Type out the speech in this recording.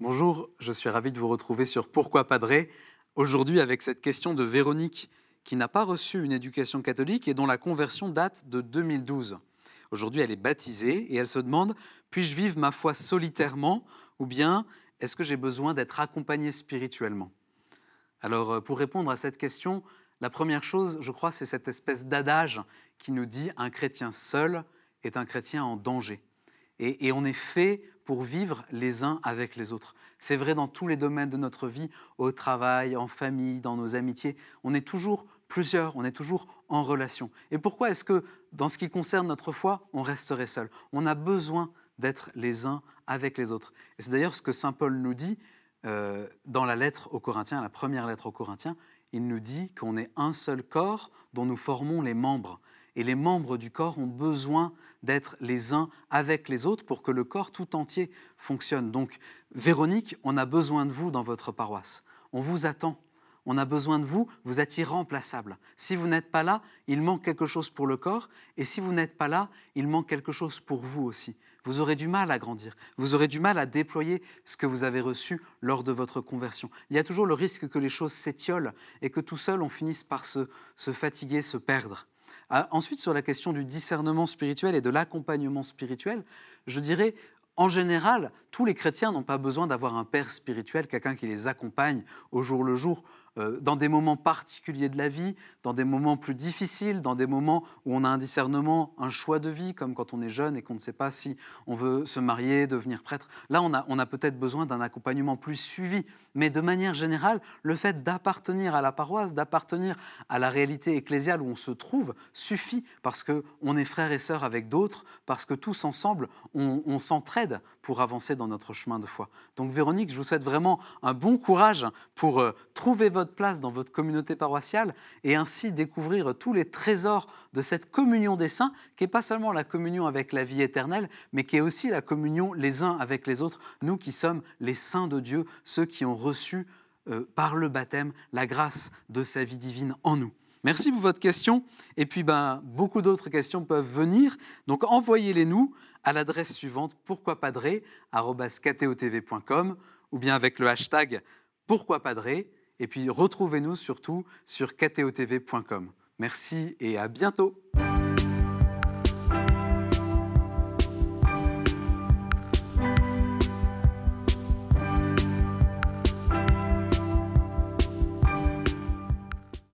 Je suis ravi de vous retrouver sur Pourquoi Padré Aujourd'hui avec cette question de Véronique qui n'a pas reçu une éducation catholique et dont la conversion date de 2012. Aujourd'hui, elle est baptisée et elle se demande puis-je vivre ma foi solitairement ou bien est-ce que j'ai besoin d'être accompagnée spirituellement? Alors, euh, pour répondre à cette question, la première chose, je crois, c'est cette espèce d'adage qui nous dit un chrétien seul est un chrétien en danger. Et, on est fait pour vivre les uns avec les autres. C'est vrai dans tous les domaines de notre vie, au travail, en famille, dans nos amitiés. On est toujours plusieurs, on est toujours en relation. Et pourquoi est-ce que, dans ce qui concerne notre foi, on resterait seul? On a besoin d'être les uns avec les autres. Et c'est d'ailleurs ce que Saint Paul nous dit euh, dans la lettre aux Corinthiens, la première lettre aux Corinthiens. Il nous dit qu'on est un seul corps dont nous formons les membres. Et les membres du corps ont besoin d'être les uns avec les autres pour que le corps tout entier fonctionne. Donc, Véronique, on a besoin de vous dans votre paroisse. On vous attend on a besoin de vous, vous êtes irremplaçable. Si vous n'êtes pas là, il manque quelque chose pour le corps, et si vous n'êtes pas là, il manque quelque chose pour vous aussi. Vous aurez du mal à grandir, vous aurez du mal à déployer ce que vous avez reçu lors de votre conversion. Il y a toujours le risque que les choses s'étiolent et que tout seul on finisse par se, fatiguer, se perdre. Ah, ensuite, sur la question du discernement spirituel et de l'accompagnement spirituel, je dirais, en général, tous les chrétiens n'ont pas besoin d'avoir un père spirituel, quelqu'un qui les accompagne au jour le jour euh, dans des moments particuliers de la vie, dans des moments plus difficiles, dans des moments où on a un discernement, un choix de vie, comme quand on est jeune et qu'on ne sait pas si on veut se marier, devenir prêtre. Là, on a, peut-être besoin d'un accompagnement plus suivi. Mais de manière générale, le fait d'appartenir à la paroisse, d'appartenir à la réalité ecclésiale où on se trouve, suffit parce qu'on est frères et sœurs avec d'autres, parce que tous ensemble, on, s'entraide pour avancer dans notre chemin de foi. Donc Véronique, je vous souhaite vraiment un bon courage pour euh, trouver place dans votre communauté paroissiale et ainsi découvrir tous les trésors de cette communion des saints, qui n'est pas seulement la communion avec la vie éternelle, mais qui est aussi la communion les uns avec les autres, nous qui sommes les saints de Dieu, ceux qui ont reçu euh, par le baptême la grâce de sa vie divine en nous. Merci pour votre question. Et puis, ben, beaucoup d'autres questions peuvent venir. Donc, envoyez-les nous à l'adresse suivante pourquoipadré.com ou bien avec le hashtag pourquoipadré. Et puis retrouvez-nous surtout sur ktotv.com. Merci et à bientôt.